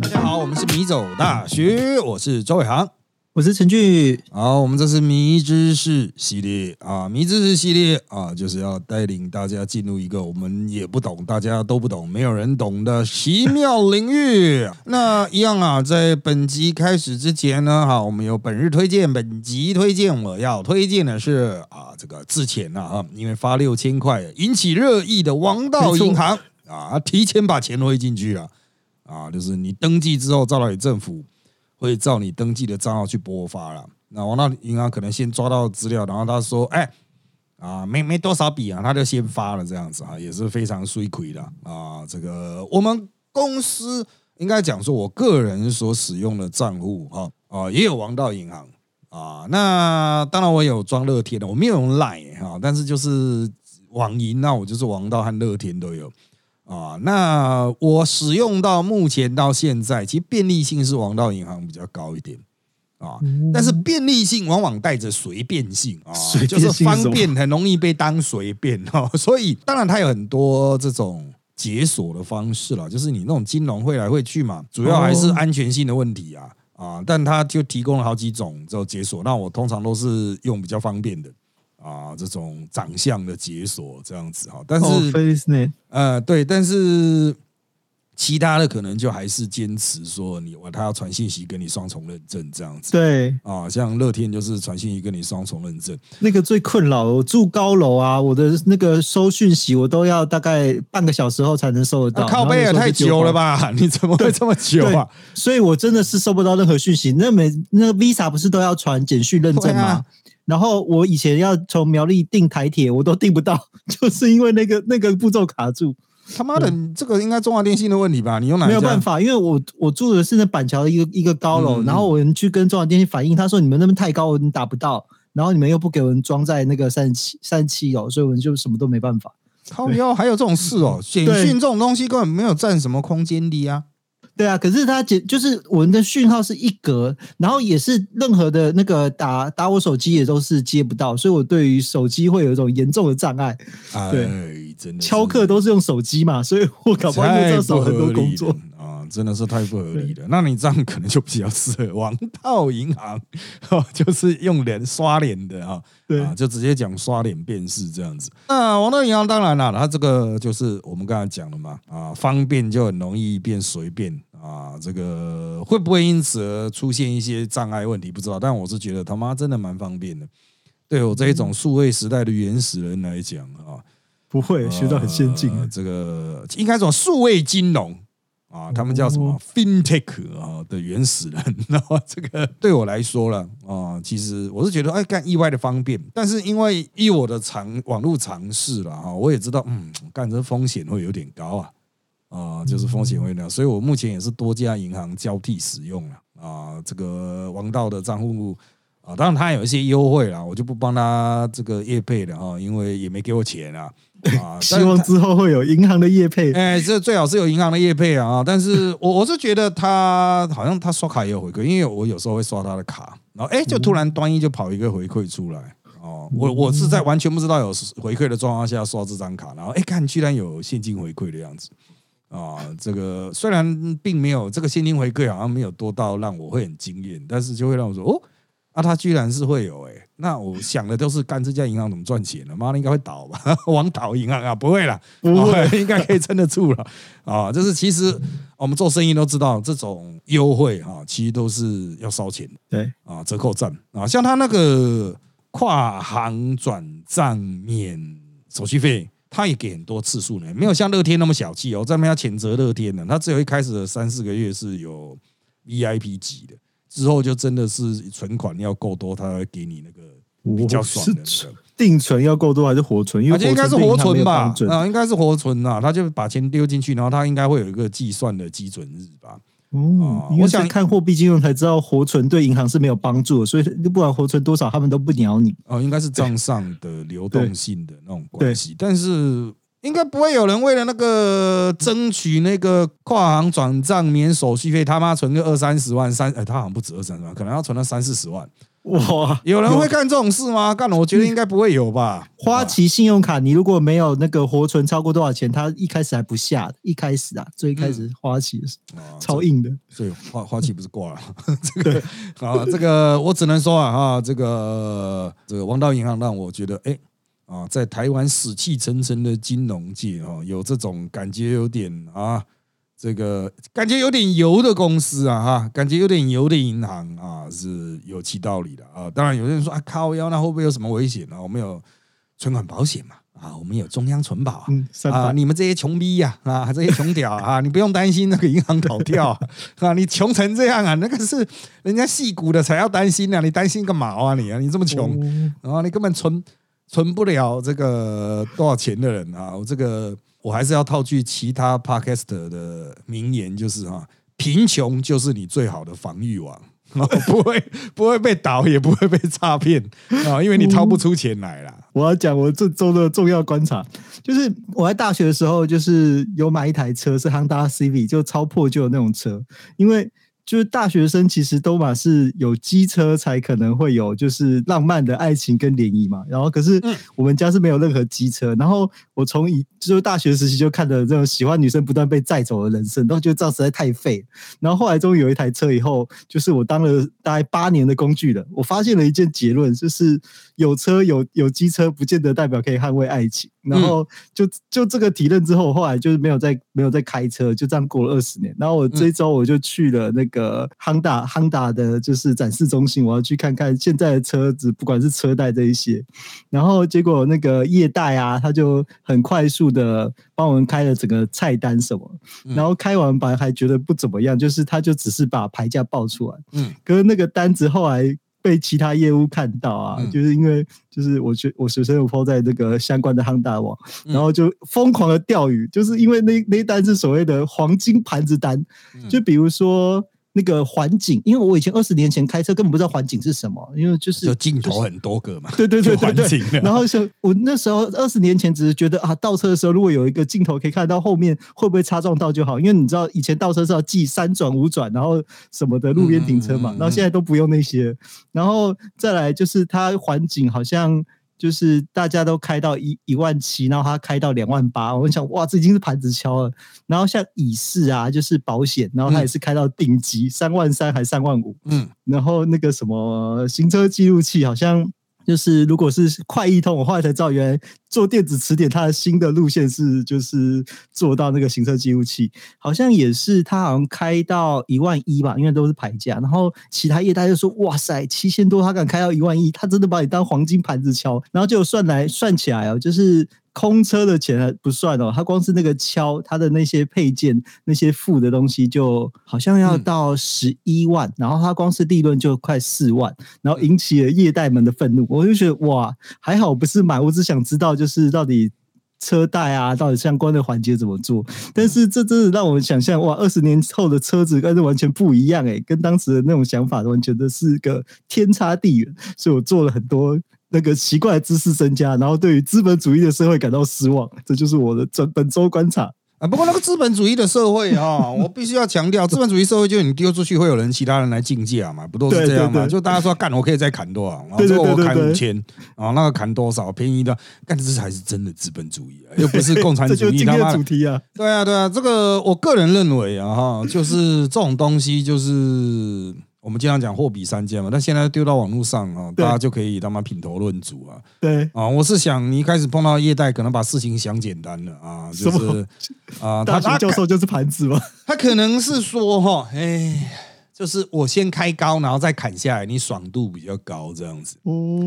大家好，我们是米走大学，我是周伟航。我是陈俊，好，我们这是迷知识系列啊，迷知识系列啊，就是要带领大家进入一个我们也不懂、大家都不懂、没有人懂的奇妙领域。那一样啊，在本集开始之前呢，哈，我们有本日推荐，本集推荐我要推荐的是啊，这个之前啊，哈，因为发六千块引起热议的王道银行啊，提前把钱汇进去啊啊，就是你登记之后，照到你政府。会照你登记的账号去拨发了。那王道银行可能先抓到资料，然后他说：“哎，啊，没没多少笔啊，他就先发了这样子啊，也是非常衰亏的啊。这个我们公司应该讲说，我个人所使用的账户哈啊，也有王道银行啊。那当然我有装乐天的，我没有用 Line 哈，但是就是网银，那我就是王道和乐天都有。”啊，那我使用到目前到现在，其实便利性是王道银行比较高一点啊，但是便利性往往带着随便性啊，就是方便很容易被当随便 哦，所以当然它有很多这种解锁的方式了，就是你那种金融会来会去嘛，主要还是安全性的问题啊啊，但它就提供了好几种这种解锁，那我通常都是用比较方便的。啊，这种长相的解锁这样子哈，但是呃，对，但是其他的可能就还是坚持说你我他要传信息跟你双重认证这样子，对啊，像乐天就是传信息跟你双重认证，那个最困扰，我住高楼啊，我的那个收讯息我都要大概半个小时后才能收得到，靠背也太久了吧？你怎么会这么久啊？所以我真的是收不到任何讯息。那每那个 Visa 不是都要传简讯认证吗？然后我以前要从苗栗订台铁，我都订不到，就是因为那个那个步骤卡住。他妈的，这个应该中华电信的问题吧？你用哪？没有办法，因为我我住的是那板桥的一个一个高楼，然后我们去跟中华电信反映，他说你们那边太高，我们打不到，然后你们又不给我们装在那个三十七三十七楼，所以我们就什么都没办法。靠腰还有这种事哦，简讯这种东西根本没有占什么空间的啊。对啊，可是它简就是我们的讯号是一格，然后也是任何的那个打打我手机也都是接不到，所以我对于手机会有一种严重的障碍。对，真的敲课都是用手机嘛，所以我搞不好要少很多工作啊，真的是太不合理了。那你这样可能就比较适合王道银行，就是用脸刷脸的啊，对，就直接讲刷脸辨识这样子。那王道银行当然了，它这个就是我们刚才讲了嘛，啊，方便就很容易变随便。啊，这个会不会因此而出现一些障碍问题？不知道，但我是觉得他妈真的蛮方便的。对我这一种数位时代的原始人来讲啊，不会学到很先进。这个应该说数位金融啊，他们叫什么 FinTech 啊的原始人。然后这个对我来说了啊，其实我是觉得哎，干意外的方便。但是因为依我的尝网络尝试了啊，我也知道嗯，干这风险会有点高啊。啊，就是风险会那，所以我目前也是多家银行交替使用了啊。这个王道的账户啊，当然他有一些优惠啦，我就不帮他这个业配了哈，因为也没给我钱啊。啊，希望之后会有银行的业配。哎，这最好是有银行的业配啊。但是我我是觉得他好像他刷卡也有回馈，因为我有时候会刷他的卡，然后哎，就突然端一就跑一个回馈出来哦。我我是在完全不知道有回馈的状况下刷这张卡，然后哎看居然有现金回馈的样子。啊，这个虽然并没有这个现金回馈，好像没有多到让我会很惊艳，但是就会让我说哦，啊，他居然是会有哎，那我想的都是干这家银行怎么赚钱呢？妈的，应该会倒吧？王倒银行啊，不会啦，不会，应该可以撑得住了啊。就是其实我们做生意都知道，这种优惠哈，其实都是要烧钱的，对啊，折扣站啊，像他那个跨行转账免手续费。他也给很多次数呢，没有像乐天那么小气哦。这边要谴责乐天的，他只有一开始的三四个月是有 VIP 级的，之后就真的是存款要够多，他会给你那个比较爽的。定存要够多还是活存？因为应该是活存吧？啊，应该是活存呐。他就把钱丢进去，然后他应该会有一个计算的基准日吧。哦，我想看货币金融才知道活存对银行是没有帮助，所以不管活存多少，他们都不鸟你。哦，应该是账上的流动性的那种关系，但是应该不会有人为了那个争取那个跨行转账免手续费，他妈存个二三十万三，哎，他好像不止二三十万，可能要存到三四十万哇，有人会干这种事吗？干，我觉得应该不会有吧。花旗信用卡，你如果没有那个活存超过多少钱，它一开始还不下的。一开始啊，最开始花旗是超硬的，所以花花旗不是挂了。这个啊，这个我只能说啊，哈，这个这个王道银行让我觉得，哎啊，在台湾死气沉沉的金融界啊，有这种感觉，有点啊。这个感觉有点油的公司啊，哈，感觉有点油的银行啊，是有其道理的啊。当然，有些人说啊，靠腰，那会不会有什么危险呢？我们有存款保险嘛，啊，我们有中央存保啊，啊，你们这些穷逼呀，啊，这些穷屌啊，你不用担心那个银行倒掉 啊，你穷成这样啊，那个是人家戏骨的才要担心啊，你担心个毛啊你啊，你这么穷，然后你根本存存不了这个多少钱的人啊，我这个。我还是要套句其他 podcast 的名言，就是哈，贫穷就是你最好的防御网，不会不会被倒，也不会被诈骗啊，因为你掏不出钱来啦。我要讲我这周的重要观察，就是我在大学的时候，就是有买一台车，是 Honda civi 就超破旧的那种车，因为。就是大学生其实都嘛是有机车才可能会有就是浪漫的爱情跟联谊嘛，然后可是我们家是没有任何机车，然后我从以就是大学时期就看着这种喜欢女生不断被载走的人生，然后觉得这样实在太废。然后后来终于有一台车以后，就是我当了大概八年的工具了，我发现了一件结论，就是有车有有机车不见得代表可以捍卫爱情。然后就就这个提认之后，后来就是没有再没有再开车，就这样过了二十年。然后我这一周我就去了那个 Honda Honda 的，就是展示中心，我要去看看现在的车子，不管是车贷这一些。然后结果那个业代啊，他就很快速的帮我们开了整个菜单什么。然后开完白还觉得不怎么样，就是他就只是把牌价报出来。嗯，可是那个单子后来。被其他业务看到啊，就是因为就是我学我学生有抛在这个相关的夯大网，然后就疯狂的钓鱼，就是因为那那单是所谓的黄金盘子单，就比如说。那个环景，因为我以前二十年前开车根本不知道环景是什么，因为就是镜头很多个嘛。对对对对对。然后就我那时候二十年前只是觉得啊，倒车的时候如果有一个镜头可以看到后面会不会擦撞到就好，因为你知道以前倒车是要记三转五转，然后什么的路边停车嘛，然后现在都不用那些。然后再来就是它环景好像。就是大家都开到一一万七，然后他开到两万八，我想哇，这已经是盘子敲了。然后像乙式啊，就是保险，然后他也是开到顶级三万三还三万五，嗯，然后那个什么行车记录器好像。就是如果是快易通，我后来才知道，原来做电子词典，它的新的路线是就是做到那个行车记录器，好像也是它好像开到一万一吧，因为都是牌价。然后其他业大就说：“哇塞，七千多，他敢开到一万一，他真的把你当黄金盘子敲。”然后就算来算起来哦，就是。空车的钱还不算哦，他光是那个敲他的那些配件、那些付的东西，就好像要到十一万，然后他光是利润就快四万，然后引起了业代们的愤怒。我就觉得哇，还好不是买，我只想知道就是到底车贷啊，到底相关的环节怎么做。但是这真的让我们想象哇，二十年后的车子跟是完全不一样诶，跟当时的那种想法完全的是个天差地远。所以我做了很多。那个奇怪的知识增加，然后对于资本主义的社会感到失望，这就是我的本本周观察啊。不过那个资本主义的社会啊，我必须要强调，资本主义社会就是你丢出去会有人其他人来竞价嘛，不都是这样嘛？就大家说干，我可以再砍多少，然后最后我砍五千，啊，那个砍多少便宜的，干这才是真的资本主义啊，又不是共产主义。这就今天主题啊。对啊，对啊，这个我个人认为啊，哈，就是这种东西就是。我们经常讲货比三家嘛，但现在丢到网络上啊，大家就可以他妈品头论足啊。对。啊，我是想你一开始碰到业代，可能把事情想简单了啊，就是啊，大学教授就是盘子嘛？他可能是说哈，哎，就是我先开高，然后再砍下来，你爽度比较高这样子，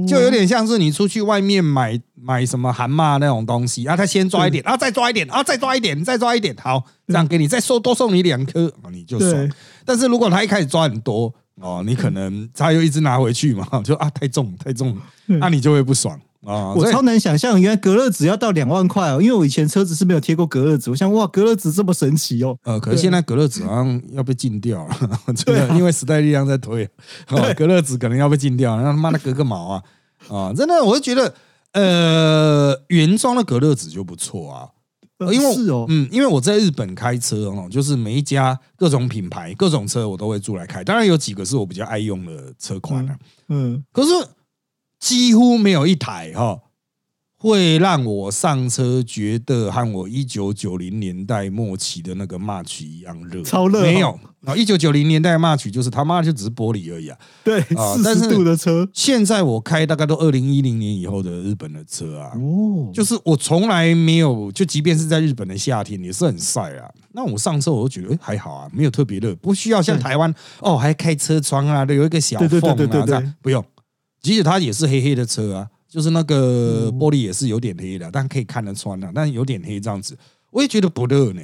就有点像是你出去外面买买什么蛤蟆那种东西啊，他先抓一点，然后再抓一点，然后再抓一点，再抓一点，好，这样给你再送多送你两颗啊，你就爽。但是如果他一开始抓很多，哦，你可能他又一直拿回去嘛，就啊太重太重，那你就会不爽啊。我超难想象，原来隔热纸要到两万块哦，因为我以前车子是没有贴过隔热纸，我想哇，隔热纸这么神奇哦。呃，可是现在隔热纸好像要被禁掉了，真的，因为时代力量在推，隔热纸可能要被禁掉，那他妈的隔个毛啊啊！真的，我就觉得呃，原装的隔热纸就不错啊。因为我是哦，嗯，因为我在日本开车哦，就是每一家各种品牌、各种车我都会租来开，当然有几个是我比较爱用的车款啊，嗯，可是几乎没有一台哈、会让我上车觉得和我一九九零年代末期的那个 March 一样热，超热哦没有。啊，一九九零年代的 March 就是他妈就只是玻璃而已啊。对，四但是度的车现在我开大概都二零一零年以后的日本的车啊，哦，就是我从来没有，就即便是在日本的夏天也是很晒啊。那我上车我都觉得，哎、还好啊，没有特别热，不需要像台湾哦，还开车窗啊，有一个小缝啊，这样不用。即使它也是黑黑的车啊，就是那个嗯玻璃也是有点黑的，但可以看得穿啊，但有点黑这样子，我也觉得不热呢。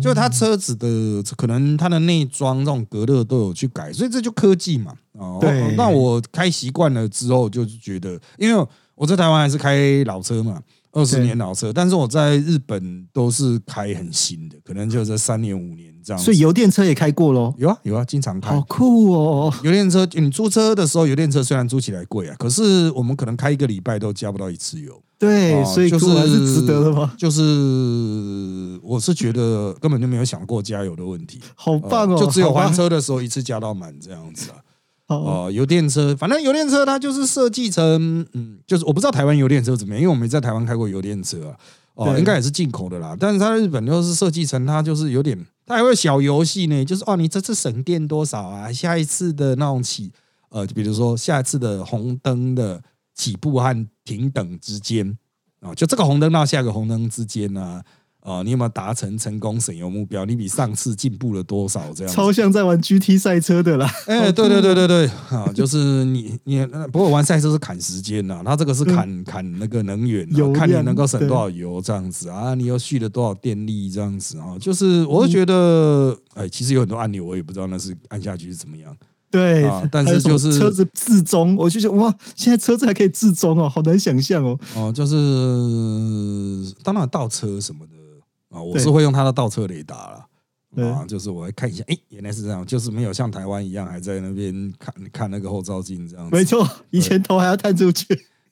就是它车子的可能它的内装这种隔热都有去改，所以这就科技嘛。哦，那我开习惯了之后，就是觉得，因为我在台湾还是开老车嘛，二十年老车，但是我在日本都是开很新的，可能就这三年五年这样子。所以油电车也开过喽，有啊有啊，经常开好。酷哦，油电车，你租车的时候，油电车虽然租起来贵啊，可是我们可能开一个礼拜都加不到一次油。对，哦所以就是还是值得的吗？就是我是觉得根本就没有想过加油的问题。好棒哦，就只有还车的时候一次加到满这样子啊。好哦、油电车，反正油电车它就是设计成，嗯，就是我不知道台湾油电车怎么样，因为我没在台湾开过油电车啊。哦，对应该也是进口的啦，但是它日本就是设计成它就是有点，它还会有小游戏呢，就是哦，你这次省电多少啊？下一次的那种起，呃，就比如说下一次的红灯的起步和停等之间啊、就这个红灯到下一个红灯之间呢、啊，你有没有达成成功省油目标？你比上次进步了多少？这样超像在玩 GT 赛车的啦，哎、对对对对对，啊，就是你你，呃不过玩赛车是砍时间呐，它这个是砍砍那个能源啊，看你能够省多少油这样子啊，你又蓄了多少电力这样子啊，就是我会觉得，哎，其实有很多按钮我也不知道那是按下去是怎么样，对啊，但是就是车子自中，我就觉得哇，现在车子还可以自中哦，好难想象哦。哦、就是当然倒车什么的啊，我是会用它的倒车雷达了。啊，就是我会看一下，哎，原来是这样，就是没有像台湾一样还在那边看看那个后照镜这样子。没错，以前头还要探出去，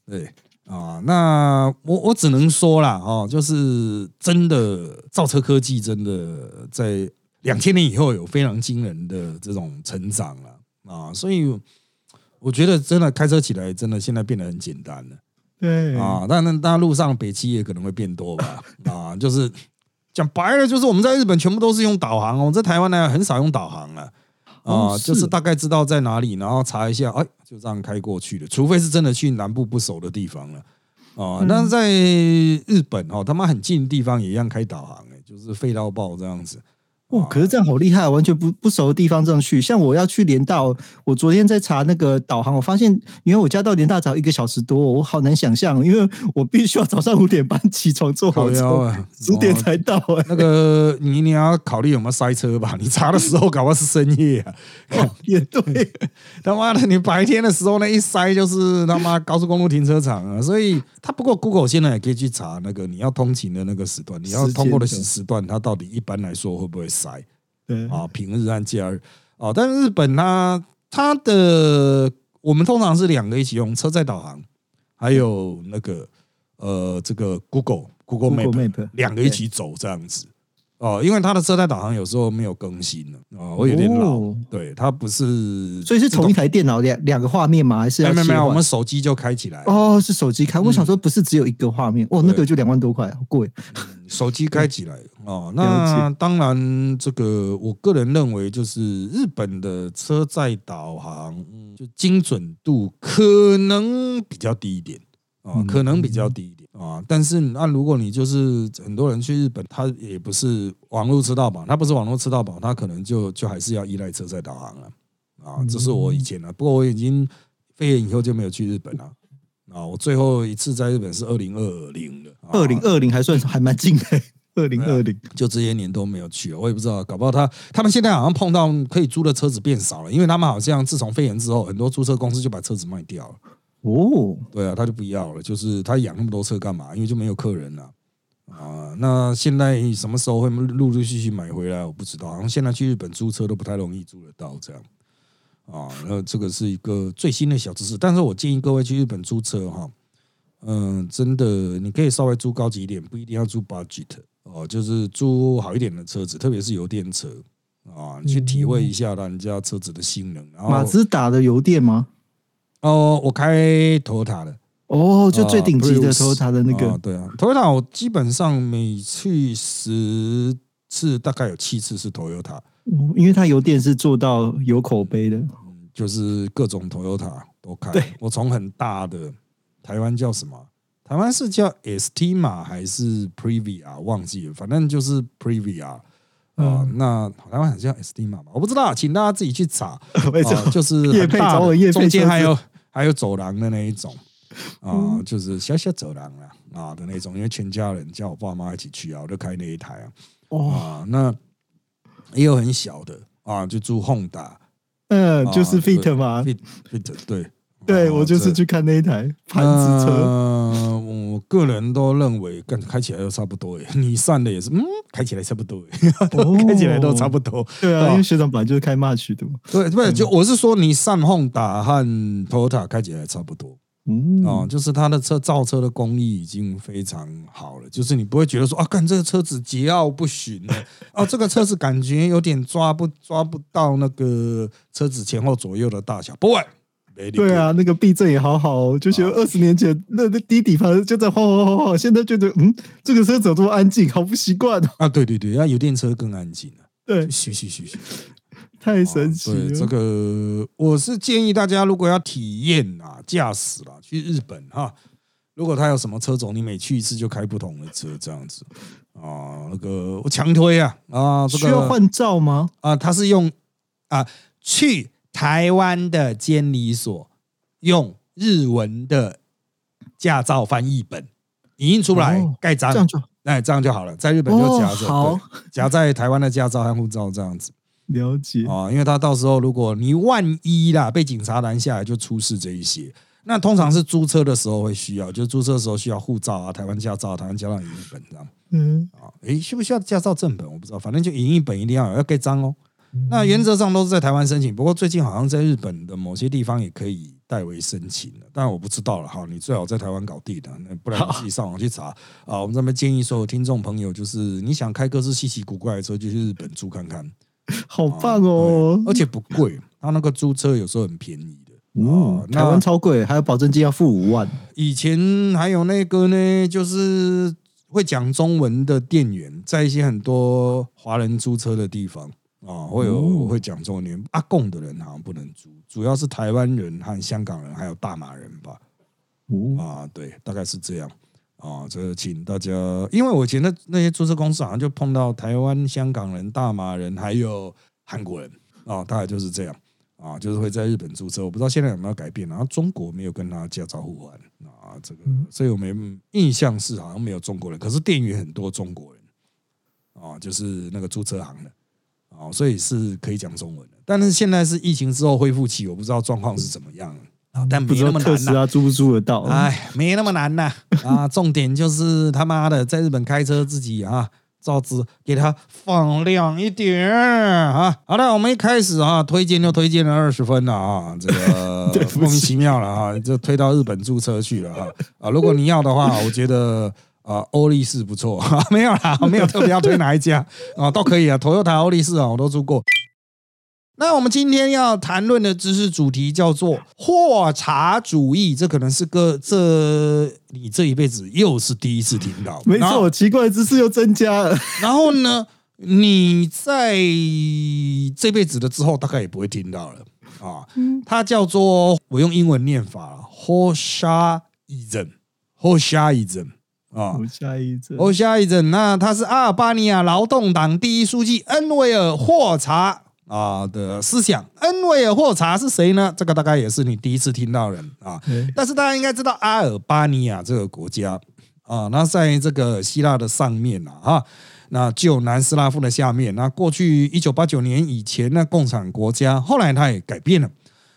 对啊，那我我只能说啦，哦，就是真的造车科技真的在两千年以后有非常惊人的这种成长了啊，所以我觉得真的开车起来真的现在变得很简单了对啊，当然当然路上北汽也可能会变多吧 啊，就是讲白了，就是我们在日本全部都是用导航哦，在台湾呢很少用导航了。啊，哦就是是大概知道在哪里，然后查一下，哎，就这样开过去的。除非是真的去南部不熟的地方了，啊，嗯但是在日本哦，他妈很近的地方也一样开导航，哎，就是废到爆这样子。哇，可是这样好厉害，完全不不熟的地方这样去。像我要去连大，我昨天在查那个导航，我发现因为我家到连大只要一个小时多，我好难想象，因为我必须要早上五点半起床坐火车，啊，十点哦才到哎、那个你你要考虑有没有塞车吧？你查的时候搞不好是深夜啊！哦也对，他妈的，你白天的时候那一塞就是他妈高速公路停车场啊！所以他不过 Google 现在也可以去查那个你要通勤的那个时段，你要通过的时时段，它到底一般来说会不会塞？对。啊，平日和假日。啊，但是日本它它的我们通常是两个一起用车载导航，还有那个呃这个 Google Google Map 两个一起走这样子。哦，因为它的车载导航有时候没有更新了啊，我有点老哦，对，它不是，所以是同一台电脑两两个画面吗？还是要没有没有我们手机就开起来，哦是手机开，我想说不是只有一个画面，哦那个就两万多块，好贵。手机开起来哦。那当然，这个我个人认为，就是日本的车载导航，嗯就精准度可能比较低一点啊，嗯可能比较低一点啊。但是那如果你就是很多人去日本，他也不是网络吃到饱，他不是网络吃到饱，他可能就就还是要依赖车载导航了啊。这是我以前的，不过我已经肺炎以后就没有去日本了。啊，我最后一次在日本是二零二零的，啊二零二零还算还蛮近的，二零二零。就这些年都没有去，我也不知道，搞不好他他们现在好像碰到可以租的车子变少了，因为他们好像自从肺炎之后，很多租车公司就把车子卖掉了。哦，对啊，他就不要了，就是他养那么多车干嘛？因为就没有客人了。啊，那现在什么时候会陆陆续续买回来？我不知道，好像现在去日本租车都不太容易租得到这样。啊，那这个是一个最新的小知识，但是我建议各位去日本租车哈，嗯，真的，你可以稍微租高级一点，不一定要租 budget 哦，就是租好一点的车子，特别是油电车啊，你去体会一下人家车子的性能。然后马自达的油电吗？哦，我开 Toyota 的，哦，就最顶级的 Toyota 的那啊个，对啊，Toyota 我基本上每去十次，大概有七次是 Toyota，嗯因为它油电是做到有口碑的。就是各种 Toyota 都开对。我从很大的台湾叫什么？台湾是叫 ST 码还是 Previa？忘记了，反正就是 Previa 啊、嗯那台湾好像叫 ST 码吧，我不知道，请大家自己去查。就是中间还有还有走廊的那一种啊，嗯就是小小走廊啊啊的那种，因为全家人叫我爸妈一起去啊，我就开那一台啊哦，啊，那也有很小的啊，就住 Honda 嗯，啊就是 Fit 对嘛，Fit Fit 对。对我就是去看那一台盘子车，呃我个人都认为，跟开起来都差不多耶。你散的也是，嗯，开起来差不多耶，哦 开起来都差不多。对啊，哦因为学长本来就是开 March 的嘛，对，不是，就我是说，你上 Honda 和 Toyota 开起来差不多嗯，哦，就是它的车造车的工艺已经非常好了，就是你不会觉得说啊，干这个车子桀骜不驯呢，哦，这个车子感觉有点抓不抓不到那个车子前后左右的大小，不会。对啊，那个避震也好好哦，就觉得二十年前那那低底盘就在晃晃晃晃，现在觉得嗯，这个车怎么这么安静，好不习惯哦。啊，对对对，那油电车更安静了，对，嘘嘘嘘嘘。太神奇对这。个，我是建议大家如果要体验啊驾驶啦，去日本哈，如果他有什么车种，你每去一次就开不同的车，这样子啊，那个我强推啊啊，这个需要换照吗？啊，他是用啊去台湾的监理所用日文的驾照翻译本影印出来哦盖章这，样就哎，这样就好了，在日本就夹着，哦好夹在台湾的驾照和护照这样子。了解。哦，因为他到时候如果你万一啦被警察拦下来，就出示这一些。那通常是租车的时候会需要，就是租车的时候需要护照啊、台湾驾照、台湾驾照影印本这样嗯，啊。诶，需不需要驾照正本？我不知道，反正就影印本一定要有，要盖章哦。那原则上都是在台湾申请，不过最近好像在日本的某些地方也可以代为申请了，但我不知道了哈。你最好在台湾搞定的，那不然你自己上网去查啊。我们这边建议所有听众朋友，就是你想开各式稀奇古怪的车，就去日本租看看。好棒哦！而且不贵，他那个租车有时候很便宜的。嗯哦，台湾超贵，还有保证金要付五万。以前还有那个呢，就是会讲中文的店员，在一些很多华人租车的地方啊，会有哦会讲中文的。阿贡的人好像不能租，主要是台湾人和香港人，还有大马人吧。哦，啊，对，大概是这样啊。这请大家，因为我以前的那些租车公司好像就碰到台湾、香港人、大马人，还有韩国人啊，大概就是这样啊，就是会在日本租车。我不知道现在有没有改变，然后中国没有跟他驾照互换啊，这个，所以我们印象是好像没有中国人，可是店员很多中国人啊，就是那个租车行的。啊，所以是可以讲中文的，但是现在是疫情之后恢复期，我不知道状况是怎么样啊，但没那么难呐、租不租得到？哎，没那么难呐啊！重点就是他妈的在日本开车自己啊，照子给他放亮一点啊！好了，我们一开始啊，推荐就推荐了二十分了啊，这个 莫名其妙了啊，就推到日本注册去了啊啊！如果你要的话，我觉得。啊，欧力士不错，没有啦，没有特别要推哪一家啊，都可以啊。Toyota 欧力士啊，我都租过。那我们今天要谈论的知识主题叫做霍查主义，这可能是个这你这一辈子又是第一次听到，没错，奇怪的知识又增加了。然后呢，你在这辈子的之后大概也不会听到了啊。它叫做我用英文念法 Hoshaism，Hoshaism 啊我下一阵，，Hoshaism。那他是阿尔巴尼亚劳动党第一书记恩维尔霍查。啊的思想，恩维尔霍查是谁呢？这个大概也是你第一次听到人啊。但是大家应该知道阿尔巴尼亚这个国家啊，那在这个希腊的上面啊，哈，那就南斯拉夫的下面。那过去一九八九年以前呢，共产国家，后来它也改变了。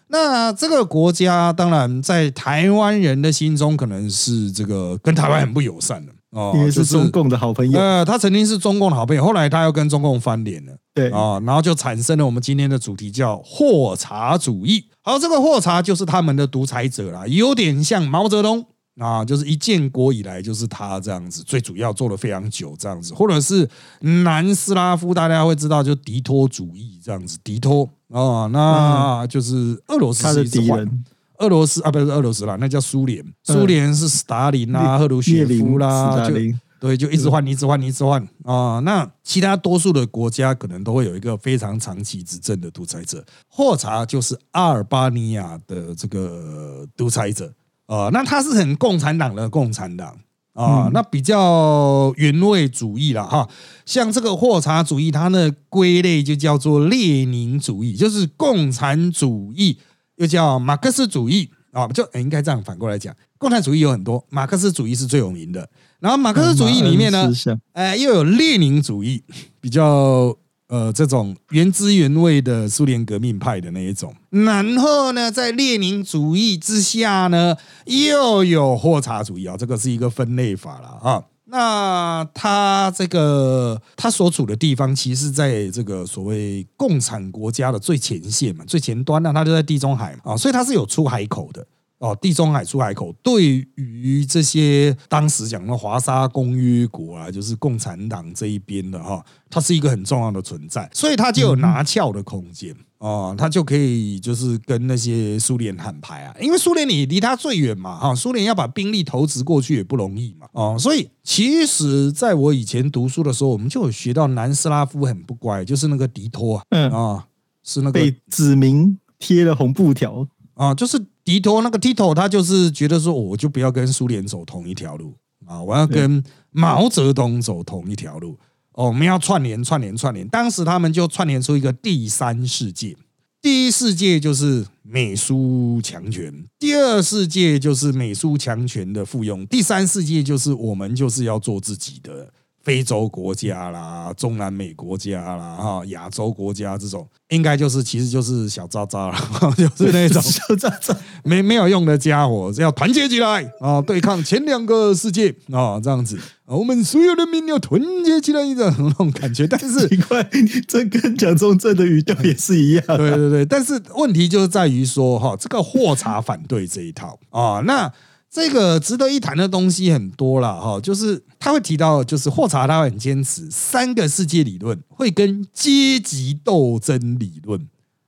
那这个国家当然在台湾人的心中可能是这个跟台湾很不友善的哦，因为是中共的好朋友。呃，他曾经是中共的好朋友，后来他又跟中共翻脸了。对，啊、然后就产生了我们今天的主题叫霍查主义。好，这个霍查就是他们的独裁者啦，有点像毛泽东啊，就是一建国以来就是他这样子，最主要做了非常久这样子，或者是南斯拉夫，大家会知道就迪托主义这样子，迪托啊，那就是俄罗斯他的敌人，俄罗斯啊，不是俄罗斯啦，那叫苏联，苏联是斯大林啦、赫鲁雪、夫啦，就斯大林，对，就一直换，一直换，一直换啊。那其他多数的国家可能都会有一个非常长期执政的独裁者，霍查就是阿尔巴尼亚的这个独裁者啊。那他是很共产党的共产党啊，嗯那比较原味主义了哈。像这个霍查主义，它的归类就叫做列宁主义，就是共产主义，又叫马克思主义啊。就应该这样反过来讲，共产主义有很多，马克思主义是最有名的。然后马克思主义里面呢哎，又有列宁主义，比较呃这种原汁原味的苏联革命派的那一种。然后呢，在列宁主义之下呢，又有霍查主义啊，这个是一个分类法了啊。那他这个他所处的地方，其实在这个所谓共产国家的最前线嘛，最前端呢，他就在地中海嘛啊，所以它是有出海口的。哦，地中海出海口对于这些当时讲的华沙公约国啊，就是共产党这一边的哈，它是一个很重要的存在，所以它就有拿翘的空间哦，他就可以就是跟那些苏联喊牌啊，因为苏联你离他最远嘛哈，苏联要把兵力投掷过去也不容易嘛哦，所以其实在我以前读书的时候，我们就有学到南斯拉夫很不乖，就是那个迪托啊嗯，啊，是那个被指明贴了红布条，啊，就是迪托那个 Tito，他就是觉得说，哦我就不要跟苏联走同一条路啊，我要跟毛泽东走同一条路。哦，我们要串联、串联、串联。当时他们就串联出一个第三世界，第一世界就是美苏强权，第二世界就是美苏强权的附庸，第三世界就是我们就是要做自己的。非洲国家啦，中南美国家啦，哈，亚洲国家这种，应该就是其实就是小渣渣啦，就是那种就这样子。没没有用的家伙，要团结起来啊，对抗前两个世界啊，这样子，啊我们所有人民要团结起来，一种 那种感觉。但是，奇怪，这跟蒋中正的语调也是一样。对对对，但是问题就是在于说，哈，这个霍查反对这一套啊，那。这个值得一谈的东西很多了哈，就是他会提到，就是霍查他会很坚持三个世界理论会跟阶级斗争理论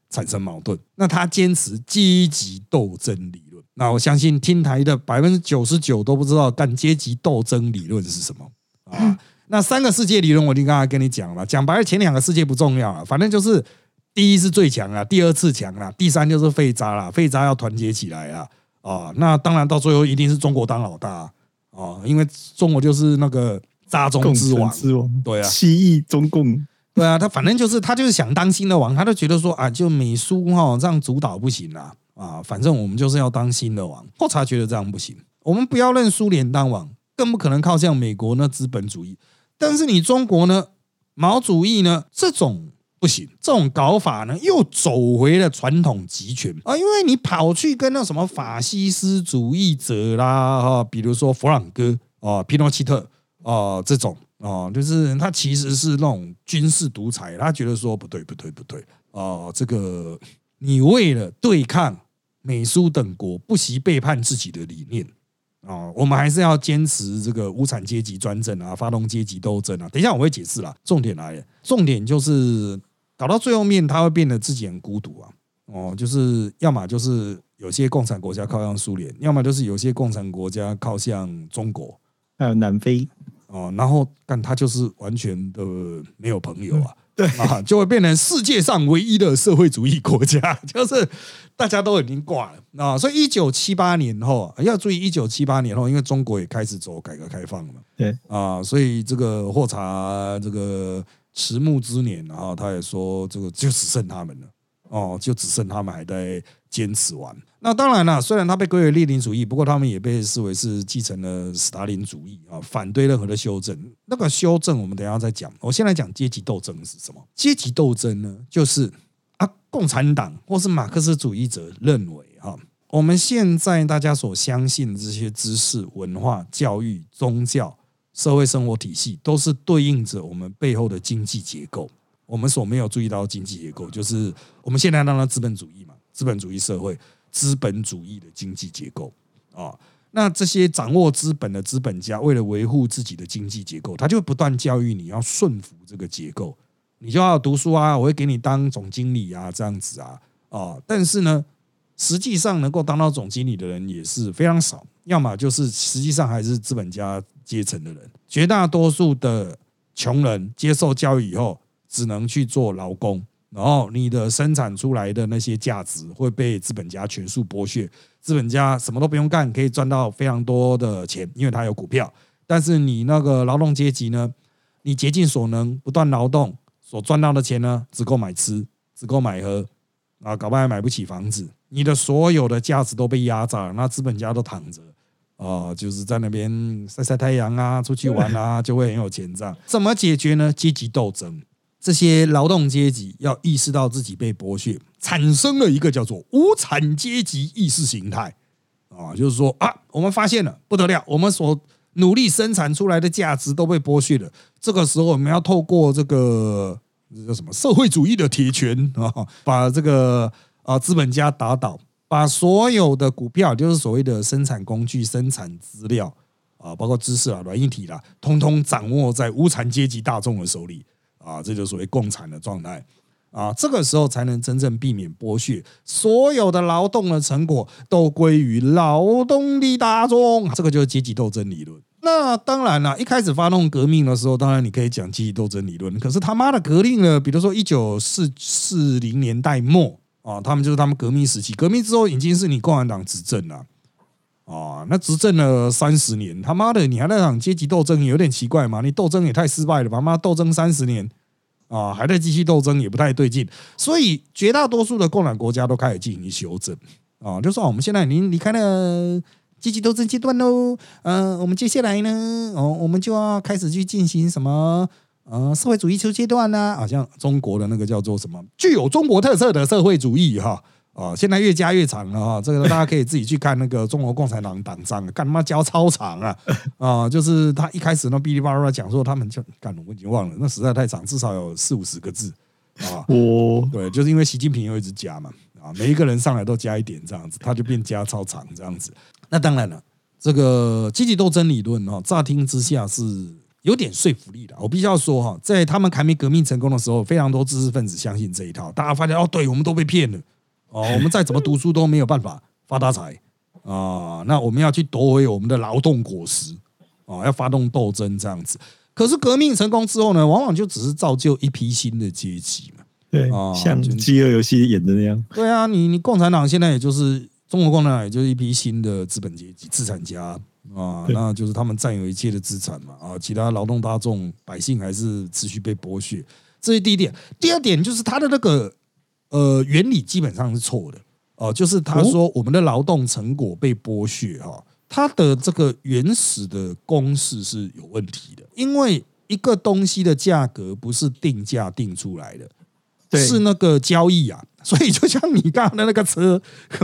产生矛盾。那他坚持阶级斗争理论，那我相信听台的百分之九十九都不知道干阶级斗争理论是什么啊。那三个世界理论我已经刚才跟你讲了，讲白了前两个世界不重要了，反正就是第一是最强啊，第二次强啊，第三就是废渣啦，废渣要团结起来啊。啊，那当然到最后一定是中国当老大啊，啊因为中国就是那个渣中之王，之王，对啊七亿中共，对啊，他反正就是他就是想当新的王，他就觉得说啊，就美苏哈这样主导不行啊，啊，反正我们就是要当新的王。霍查觉得这样不行，我们不要认苏联当王，更不可能靠向美国那资本主义。但是你中国呢，毛主义呢，这种。不行，这种搞法呢，又走回了传统集权啊！因为你跑去跟那什么法西斯主义者啦，哈，比如说弗朗哥啊、皮诺契特啊这种啊，就是他其实是那种军事独裁，他觉得说不对不对不对啊，这个你为了对抗美苏等国，不惜背叛自己的理念。啊，我们还是要坚持这个无产阶级专政啊，发动阶级斗争啊。等一下我会解释啦，重点来了，重点就是搞到最后面，他会变得自己很孤独啊。哦，就是要么就是有些共产国家靠向苏联，要么就是有些共产国家靠向中国还有南非，哦，然后但他就是完全的没有朋友啊。对啊，就会变成世界上唯一的社会主义国家，就是大家都已经挂了啊。所以一九七八年后要注意，一九七八年后，因为中国也开始走改革开放了嘛，对啊，所以这个霍查这个迟暮之年，然后他也说，这个就只剩他们了哦，就只剩他们还在坚持玩。那当然了，虽然他被归为列宁主义，不过他们也被视为是继承了斯大林主义啊，反对任何的修正。那个修正我们等下再讲。我先来讲阶级斗争是什么？阶级斗争呢，就是啊，共产党或是马克思主义者认为哈，我们现在大家所相信的这些知识、文化、教育、宗教、社会生活体系，都是对应着我们背后的经济结构。我们所没有注意到经济结构，就是我们现在当然资本主义嘛，资本主义社会。资本主义的经济结构啊，那这些掌握资本的资本家，为了维护自己的经济结构，他就不断教育你要顺服这个结构，你就要读书啊，我会给你当总经理啊，这样子啊，哦，但是呢，实际上能够当到总经理的人也是非常少，要么就是实际上还是资本家阶层的人，绝大多数的穷人接受教育以后，只能去做劳工。然后你的生产出来的那些价值会被资本家全数剥削，资本家什么都不用干，可以赚到非常多的钱，因为他有股票。但是你那个劳动阶级呢，你竭尽所能不断劳动所赚到的钱呢，只够买吃，只够买喝，啊，搞不好还买不起房子。你的所有的价值都被压榨，那资本家都躺着，啊，就是在那边晒晒太阳啊，出去玩啊，就会很有钱这样。怎么解决呢？阶级斗争。这些劳动阶级要意识到自己被剥削，产生了一个叫做无产阶级意识形态啊，就是说啊，我们发现了不得了，我们所努力生产出来的价值都被剥削了。这个时候，我们要透过这个叫什么社会主义的铁拳啊，把这个啊资本家打倒，把所有的股票，就是所谓的生产工具、生产资料啊，包括知识啊、软硬体啦，通通掌握在无产阶级大众的手里。啊，这就所谓共产的状态啊，这个时候才能真正避免剥削，所有的劳动的成果都归于劳动力大众，这个就是阶级斗争理论。那当然了，一开始发动革命的时候，当然你可以讲阶级斗争理论，可是他妈的革命呢？比如说一九四四零年代末啊，他们就是他们革命时期，革命之后已经是你共产党执政了啊，那执政了三十年，他妈的你还在讲阶级斗争，有点奇怪嘛？你斗争也太失败了吧？妈斗争三十年。啊，还在继续斗争也不太对劲，所以绝大多数的共产国家都开始进行修正啊，就说我们现在已经离开了积极斗争阶段喽，嗯，我们接下来呢，哦，我们就要开始去进行什么呃社会主义初阶段呢？好像中国的那个叫做什么具有中国特色的社会主义哈。啊，现在越加越长了哈，这个大家可以自己去看那个中国共产党党章，干嘛教超长啊？啊，就是他一开始那哔哩吧啦讲说他们就干，我已经忘了，那实在太长，至少有四五十个字啊。哦，对，就是因为习近平又一直加嘛，啊，每一个人上来都加一点这样子，他就变加超长这样子。那当然了，这个积极斗争理论哈，乍听之下是有点说服力的。我必须要说哈，在他们还没革命成功的时候，非常多知识分子相信这一套，大家发现哦，对我们都被骗了。哦，我们再怎么读书都没有办法发大财啊！那我们要去夺回我们的劳动果实啊！要发动斗争这样子。可是革命成功之后呢，往往就只是造就一批新的阶级嘛。对啊，像《饥饿游戏》演的那样。对啊，你你共产党现在也就是中国共产党，也就是一批新的资本阶级、资产家啊，那就是他们占有一切的资产嘛啊！其他劳动大众、百姓还是持续被剥削。这是第一点。第二点就是他的那个。呃，原理基本上是错的哦，就是他说我们的劳动成果被剥削哈，他的这个原始的公式是有问题的，因为一个东西的价格不是定价定出来的。是那个交易啊，所以就像你刚刚的那个车，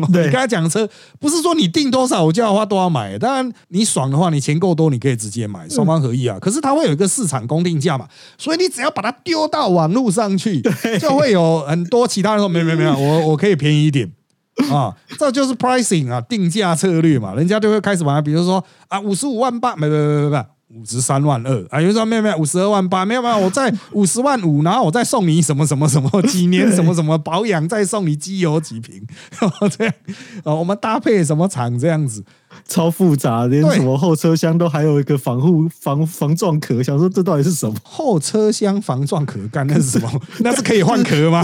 你刚才讲车，不是说你定多少我就要花多少买。当然你爽的话，你钱够多，你可以直接买，双方合意啊。可是它会有一个市场公定价嘛，所以你只要把它丢到网络上去，就会有很多其他人说没有没有没有，我我可以便宜一点啊，这就是 pricing 啊，定价策略嘛，人家就会开始玩，比如说啊，五十五万八，没没没没没。五十三万二啊！有人说没有没有五十二万八，没有没有，我在 五十万五，然后我再送你什么什么什么几年什么什么保养，再送你机油几瓶，这样啊，我们搭配什么厂这样子，超复杂，连什么后车厢都还有一个防护防防撞壳，想说这到底是什么？后车厢防撞壳干那是什么？那是可以换壳吗？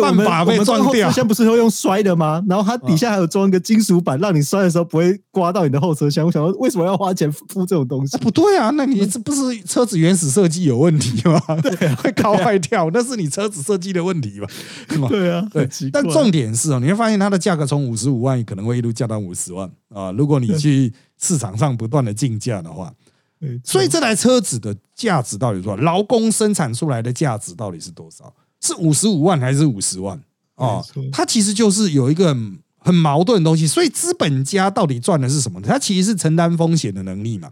对，我们我们撞掉，车厢不是会用摔的吗？然后它底下还有装一个金属板，让你摔的时候不会刮到你的后车厢。我想说，为什么要花钱铺这种东西？不对啊，那你这不是车子原始设计有问题吗？对，会搞坏掉，那是你车子设计的问题吧？对啊，对。但重点是哦，你会发现它的价格从五十五万可能会一路降到五十万啊。如果你去市场上不断的竞价的话，所以这台车子的价值到底多少？劳工生产出来的价值到底是多少？是五十五万还是五十万啊？它其实就是有一个很矛盾的东西，所以资本家到底赚的是什么？他其实是承担风险的能力嘛。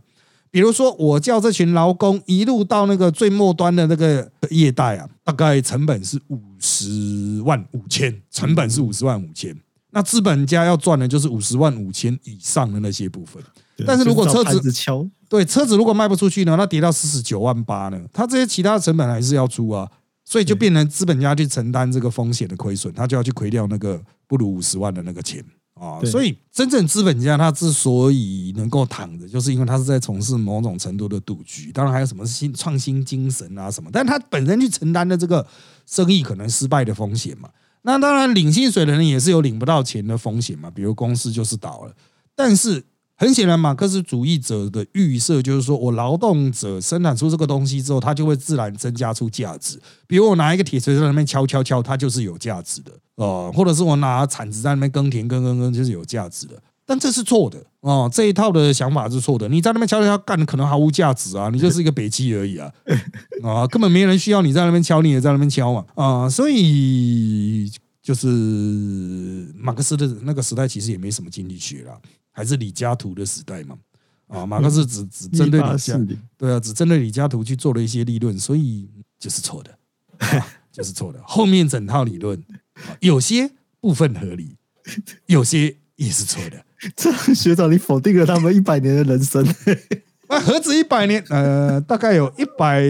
比如说，我叫这群劳工一路到那个最末端的那个业代啊，大概成本是五十万五千，成本是五十万五千。那资本家要赚的就是五十万五千以上的那些部分。但是如果车子敲，对，车子如果卖不出去呢，那跌到四十九万八呢，它这些其他的成本还是要出啊，所以就变成资本家去承担这个风险的亏损，他就要去亏掉那个不如五十万的那个钱啊。所以真正资本家他之所以能够躺着，就是因为他是在从事某种程度的赌局，当然还有什么新创新精神啊什么，但他本身去承担的这个生意可能失败的风险嘛。那当然，领薪水的人也是有领不到钱的风险嘛，比如公司就是倒了，但是。很显然，马克思主义者的预设就是说，我劳动者生产出这个东西之后，它就会自然增加出价值。比如我拿一个铁锤在那边敲敲敲，它就是有价值的哦、或者是我拿铲子在那边耕田耕耕耕，就是有价值的。但这是错的哦，这一套的想法是错的。你在那边敲敲敲干，可能毫无价值啊，你就是一个北七而已啊，啊，根本没人需要你在那边敲，你也在那边敲嘛啊，所以就是马克思的那个时代其实也没什么经济学啦，还是李嘉图的时代嘛。啊，马克思只只针对李嘉，对啊，只针对李嘉图去做了一些理论，所以就是错的，啊 就是错的。后面整套理论啊有些部分合理，有些也是错的。这样学长你否定了他们一百年的人生，啊，何止一百年？呃，大概有一百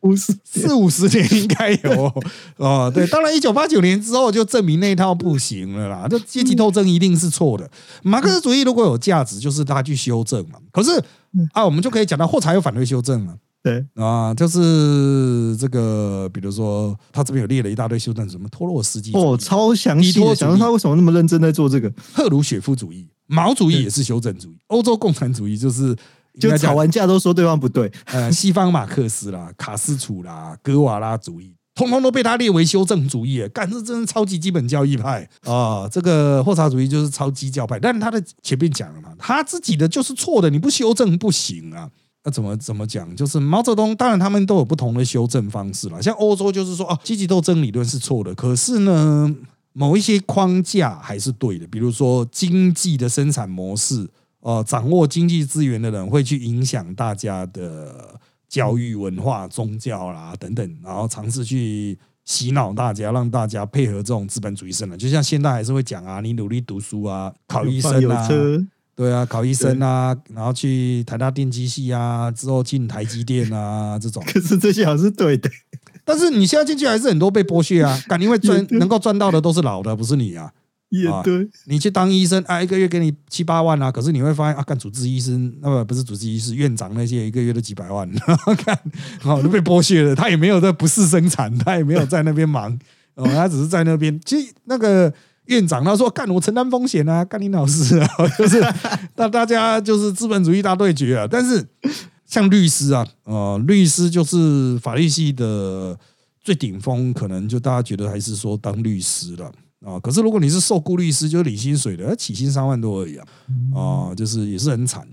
五十四五十年应该有 哦。对，当然一九八九年之后就证明那一套不行了啦。这阶级斗争一定是错的。马克思主义如果有价值，就是他去修正嘛。可是啊，我们就可以讲到霍柴有反对修正了。对，啊，就是这个，比如说他这边有列了一大堆修正，什么托洛斯基哦，超详细的，依托想说他为什么那么认真在做这个，赫鲁雪夫主义、毛主义也是修正主义，欧洲共产主义就是应就吵完架都说对方不对，呃，西方马克思啦、卡斯楚啦、格瓦拉主义，通通都被他列为修正主义耶，干这真是超级基本教义派啊、这个霍查主义就是超基教派，但是他的前面讲了嘛，他自己的就是错的，你不修正不行啊。那怎么怎么讲？就是毛泽东，当然他们都有不同的修正方式了。像欧洲就是说，哦，积极斗争理论是错的，可是呢，某一些框架还是对的，比如说经济的生产模式，呃，掌握经济资源的人会去影响大家的教育、文化、宗教啦等等，然后尝试去洗脑大家，让大家配合这种资本主义生产。就像现在还是会讲啊，你努力读书啊，考医生啊，对啊，考医生啊，然后去台大电机系啊，之后进台积电啊这种。可是这些好像是对的，但是你现在进去还是很多被剥削啊，干因为赚能够赚到的都是老的，不是你啊。啊也对，你去当医生啊，一个月给你七八万啊，可是你会发现啊，干主治医生，那么不是主治医师，院长那些一个月都几百万，看好都被剥削了，他也没有在不是生产，他也没有在那边忙哦，他只是在那边。其实那个院长他说干我承担风险啊，干你老师啊，就是那大家就是资本主义大对决啊。但是像律师啊，呃，律师就是法律系的最顶峰，可能就大家觉得还是说当律师了。啊，可是如果你是受雇律师，就是领薪水的，起薪三万多而已啊，啊，就是也是很惨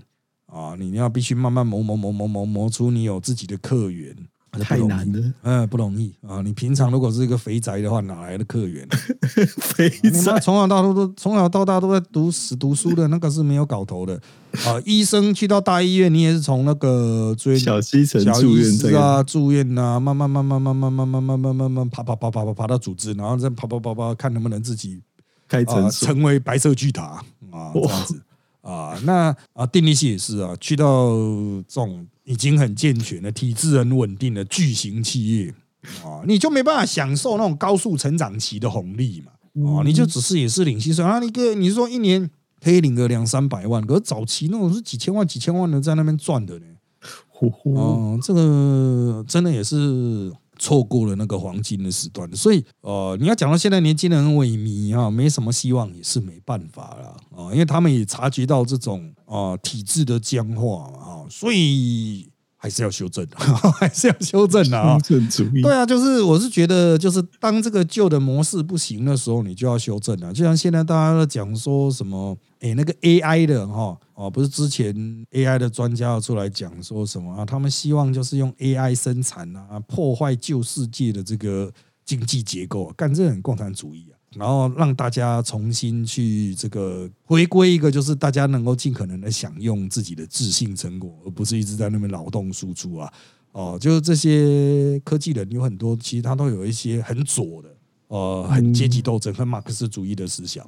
啊，你要必须慢慢磨磨磨磨磨磨出你有自己的客源，不太难了，嗯，不容易啊！你平常如果是一个肥宅的话，哪来的客源？肥你妈仔从小到大都从小到大都在读死读书的，那个是没有搞头的啊！医生去到大医院，你也是从那个追小西城小住院啊，住院啊，慢慢慢慢慢慢慢慢慢慢慢慢爬爬爬爬爬爬到组织，然后再爬爬爬爬，看能不能自己啊开诊所，成为白色巨塔啊这样子啊。那啊，电力系也是啊，去到这种已经很健全的、体制很稳定的巨型企业啊，你就没办法享受那种高速成长期的红利嘛。哦，你就只是也是领薪水啊，你个你说一年可以领个两三百万，可是早期那种是几千万、几千万的在那边赚的呢。呼呼，哦，这个真的也是错过了那个黄金的时段，所以呃，你要讲到现在年轻人很萎靡啊，没什么希望也是没办法了啊，因为他们也察觉到这种啊体制的僵化啊，所以还是要修正，还是要修正的啊 修。正主义，对啊，就是我是觉得，就是当这个旧的模式不行的时候，你就要修正啊。就像现在大家都讲说什么，诶，那个 AI 的哈哦，不是之前 AI 的专家要出来讲说什么啊？他们希望就是用 AI 生产啊，破坏旧世界的这个经济结构啊，干这很共产主义啊。然后让大家重新去这个回归一个，就是大家能够尽可能的享用自己的自信成果，而不是一直在那边劳动输出啊。哦，就是这些科技人有很多，其实他都有一些很左的，呃，很阶级斗争、很马克思主义的思想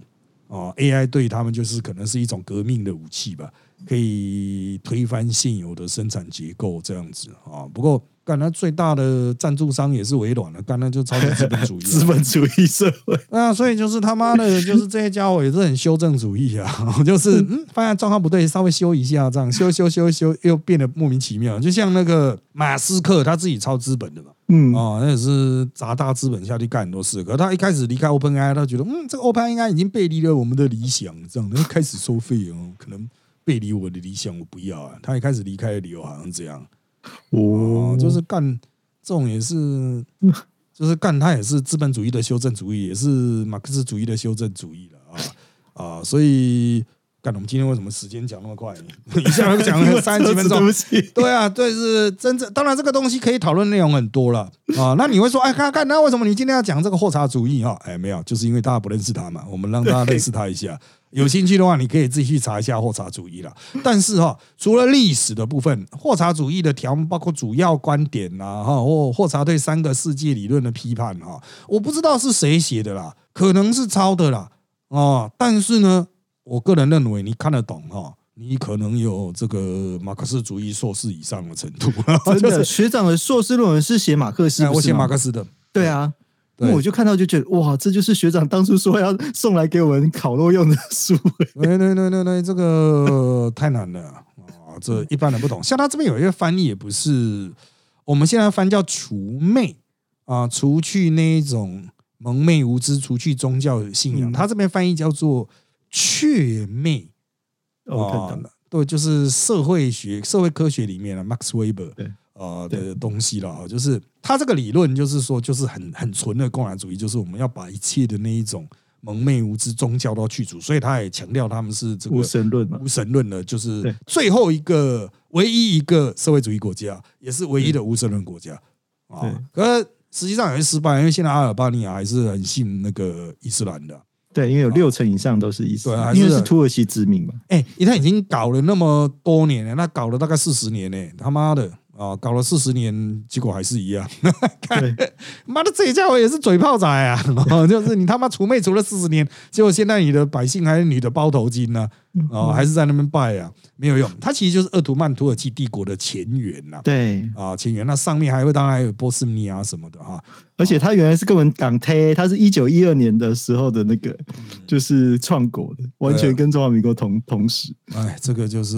哦，AI 对他们就是可能是一种革命的武器吧，可以推翻现有的生产结构这样子啊。不过，干那最大的赞助商也是微软了，干那就超级资本主义，资本主义社会 那，所以就是他妈的，就是这些家伙也是很修正主义啊，就是嗯，发现状况不对，稍微修一下，这样修修修修，又变得莫名其妙，就像那个马斯克他自己超资本的嘛。嗯，哦，那也是砸大资本下去干很多事。可他一开始离开 OpenAI，他觉得嗯，这个 OpenAI 已经背离了我们的理想，这样，他开始收费哦，可能背离我的理想，我不要啊。他一开始离开的理由好像这样，哦，就是干这种也是，就是干他也是资本主义的修正主义，也是马克思主义的修正主义了啊啊，所以。干，我们今天为什么时间讲那么快？一下就讲了三十几分钟。对啊，对是真正。当然，这个东西可以讨论内容很多了啊。那你会说，哎，看看，那为什么你今天要讲这个霍查主义啊？哎，没有，就是因为大家不认识他嘛。我们让大家认识他一下。有兴趣的话，你可以自己去查一下霍查主义了。但是哈，除了历史的部分，霍查主义的条目包括主要观点呐，哈，或霍查对三个世界理论的批判哈，我不知道是谁写的啦，可能是抄的啦啊。但是呢。我个人认为，你看得懂哈，你可能有这个马克思主义硕士以上的程度。真的，学长的硕士论文是写马克思，我写马克思的。对啊，我就看到就觉得哇，这就是学长当初说要送来给我们烤肉用的书。对对对对对，这个 太难了啊！这一般人不懂。像他这边有一个翻译，也不是我们现在翻叫除魅啊，除去那一种蒙昧无知，除去宗教信仰。他这边翻译叫做。确魅哦，对，就是社会学、社会科学里面的 Max Weber 对呃的东西了就是他这个理论，就是说，就是很很纯的共产主义，就是我们要把一切的那一种蒙昧无知宗教都去除，所以他也强调他们是这个无神论，无神论的，就是最后一个唯一一个社会主义国家，也是唯一的无神论国家啊。可是实际上也是失败，因为现在阿尔巴尼亚还是很信那个伊斯兰的。对，因为有六成以上都是伊斯兰，因为是土耳其殖民嘛。哎，他已经搞了那么多年了，那搞了大概四十年呢，他妈的啊，搞了四十年，结果还是一样。看，妈的，这家伙也是嘴炮仔啊！就是你他妈除魅除了四十年，结果现在你的百姓还是你的包头巾呢。哦，还是在那边拜啊，没有用。它其实就是鄂图曼土耳其帝国的前缘呐。对啊，前缘。那上面还会当然还有波斯尼亚什么的哈。而且它原来是根本港推，它是一九一二年的时候的那个，就是创国的，完全跟中华民国同同时。哎，这个就是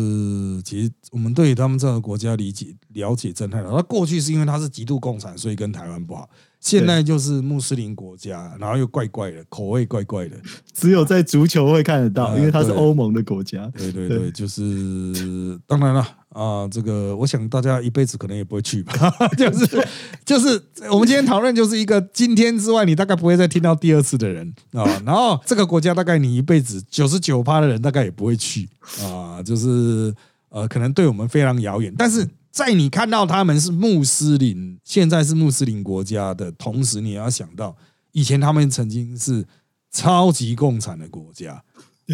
其实我们对他们这个国家理解了解真太少。那过去是因为它是极度共产，所以跟台湾不好。现在就是穆斯林国家，然后又怪怪的，口味怪怪的。只有在足球会看得到，因为它是欧盟的国家。对对对，就是当然了啊，这个我想大家一辈子可能也不会去吧。就是就是我们今天讨论就是一个今天之外，你大概不会再听到第二次的人啊。然后这个国家大概你一辈子九十九趴的人大概也不会去啊。就是呃，可能对我们非常遥远，但是。在你看到他们是穆斯林，现在是穆斯林国家的同时，你要想到以前他们曾经是超级共产的国家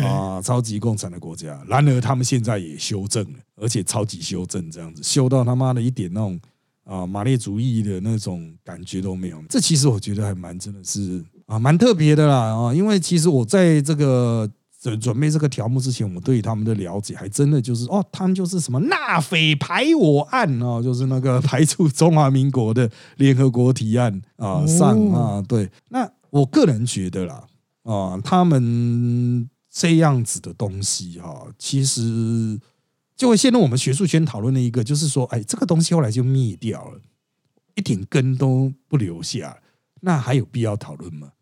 啊，超级共产的国家。然而他们现在也修正了，而且超级修正，这样子修到他妈的一点那种啊马列主义的那种感觉都没有。这其实我觉得还蛮真的是啊蛮特别的啦啊，因为其实我在这个。准准备这个条目之前，我对他们的了解还真的就是哦，他们就是什么纳匪排我案哦，就是那个排除中华民国的联合国提案啊上啊，对。那我个人觉得啦啊，他们这样子的东西哈，其实就会陷入我们学术圈讨论的一个，就是说，哎，这个东西后来就灭掉了，一点根都不留下，那还有必要讨论吗？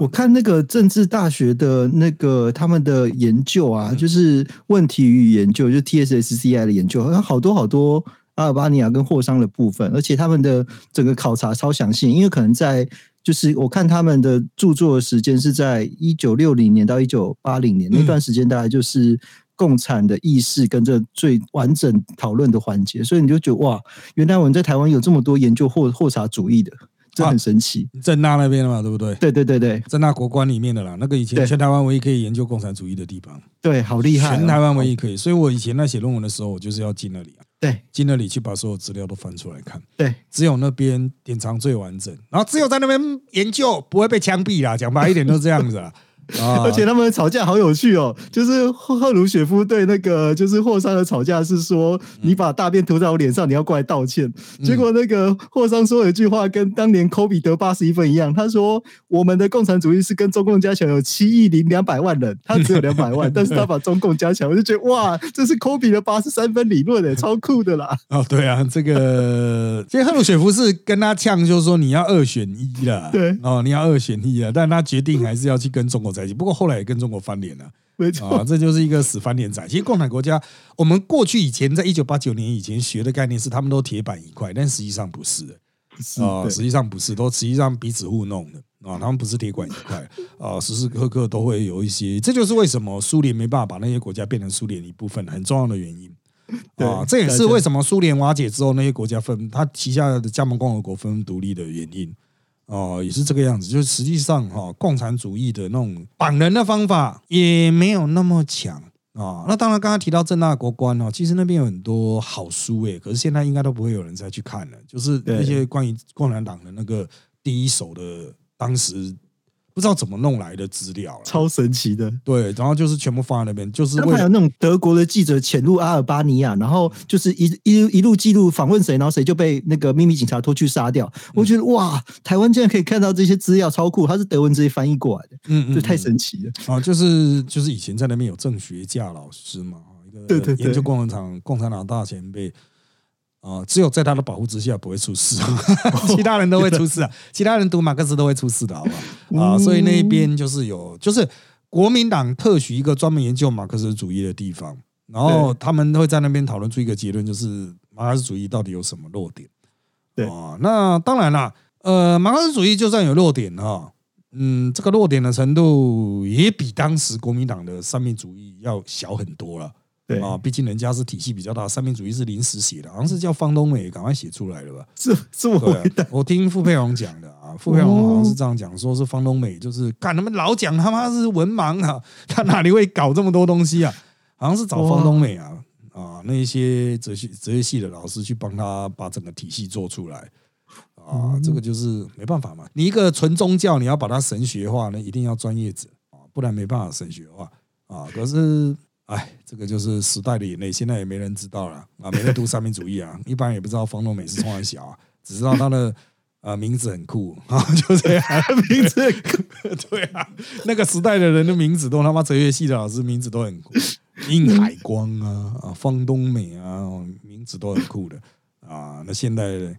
我看那个政治大学的那个他们的研究啊，就是问题与研究，就 TSSCI 的研究，好像好多好多阿尔巴尼亚跟霍桑的部分，而且他们的整个考察超详细，因为可能在就是我看他们的著作的时间是在一九六零年到一九八零年那段时间，大概就是共产的意识跟这最完整讨论的环节，所以你就觉得哇，原来我们在台湾有这么多研究霍霍查主义的。这很神奇，正大那边的嘛，对不对？对对对对，正大国关里面的啦，那个以前全台湾唯一可以研究共产主义的地方，对，好厉害，全台湾唯一可以。所以我以前在写论文的时候，我就是要进那里啊，对，进那里去把所有资料都翻出来看，对，只有那边典藏最完整，然后只有在那边研究不会被枪毙啦，讲白一点都这样子啊。啊而且他们吵架好有趣哦，就是赫赫鲁雪夫对那个就是霍桑的吵架是说，你把大便涂在我脸上，你要过来道歉。结果那个霍桑说了一句话，跟当年科比得八十一分一样，他说我们的共产主义是跟中共加起来有七亿零两百万人，他只有两百万，但是他把中共加起来，我就觉得哇，这是科比的八十三分理论诶，超酷的啦。哦，对啊，这个其实赫鲁雪夫是跟他呛，就是说你要二选一了，对哦，你要二选一了，但他决定还是要去跟中国在一起，不过后来也跟中国翻脸了。没错，啊，这就是一个死翻脸仔。其实共产国家，我们过去以前在一九八九年以前学的概念是他们都铁板一块，但实际上不是的是啊，对实际上不是，都实际上彼此互弄的啊，他们不是铁管一块啊，时时刻刻都会有一些，这就是为什么苏联没办法把那些国家变成苏联一部分很重要的原因。对啊，这也是为什么苏联瓦解之后，那些国家分他旗下的加盟共和国纷纷独立的原因。哦，也是这个样子，就是实际上哈、共产主义的那种绑人的方法也没有那么强啊、那当然，刚刚提到正大国关哦，其实那边有很多好书诶，可是现在应该都不会有人再去看了。就是那些关于共产党的那个第一手的，当时不知道怎么弄来的资料了。超神奇的。对，然后就是全部放在那边，就是他们还有那种德国的记者潜入阿尔巴尼亚，然后就是一一一路记录访问谁，然后谁就被那个秘密警察拖去杀掉。我觉得哇，台湾竟然可以看到这些资料，超酷！他是德文直接翻译过来的，嗯嗯 这太嗯神奇了。啊，就是就是以前在那边有政学家老师嘛，一个对对对研究共产党共产党大前辈啊、只有在他的保护之下不会出事，其他人都会出事啊，其他人读马克思都会出事的，好不好？啊，所以那一边就是有，就是国民党特许一个专门研究马克思主义的地方，然后他们会在那边讨论出一个结论，就是马克思主义到底有什么弱点。对啊，那当然啦，呃，马克思主义就算有弱点哈，嗯，这个弱点的程度也比当时国民党的三民主义要小很多了。对，啊，毕竟人家是体系比较大，三民主义是临时写的，好像是叫方东美赶快写出来了吧？是是我对回答啊，我听傅佩荣讲的啊，傅佩荣好像是这样讲，说是方东美就是干他们老讲他妈是文盲啊，他哪里会搞这么多东西啊？好像是找方东美啊啊那一些哲学哲学系的老师去帮他把整个体系做出来。啊，这个就是没办法嘛。你一个纯宗教，你要把它神学化呢，一定要专业者啊，不然没办法神学化啊。可是，哎，这个就是时代的眼泪，现在也没人知道了啊，没人读三民主义啊，一般也不知道方东美是从哪小啊，只知道他的呃名字很酷啊，就这样，名字很酷，对啊，那个时代的人的名字都他妈哲学系的老师名字都很酷，殷海光啊啊，方东美啊，名字都很酷的啊，那现在的。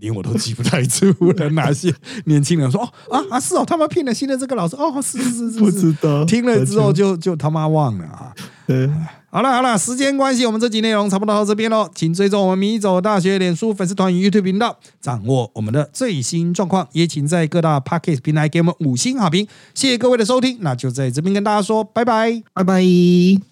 连我都记不太住了，哪些年轻人说哦啊啊是哦，他妈骗了新的这个老师哦，是是是是不是知道，听了之后就就他妈忘了啊！对，好了好了，时间关系，我们这集内容差不多到这边喽，请追踪我们米走大学脸书粉丝团与 YouTube 频道，掌握我们的最新状况，也请在各大 Podcast 平台给我们五星好评，谢谢各位的收听，那就在这边跟大家说拜拜。拜拜。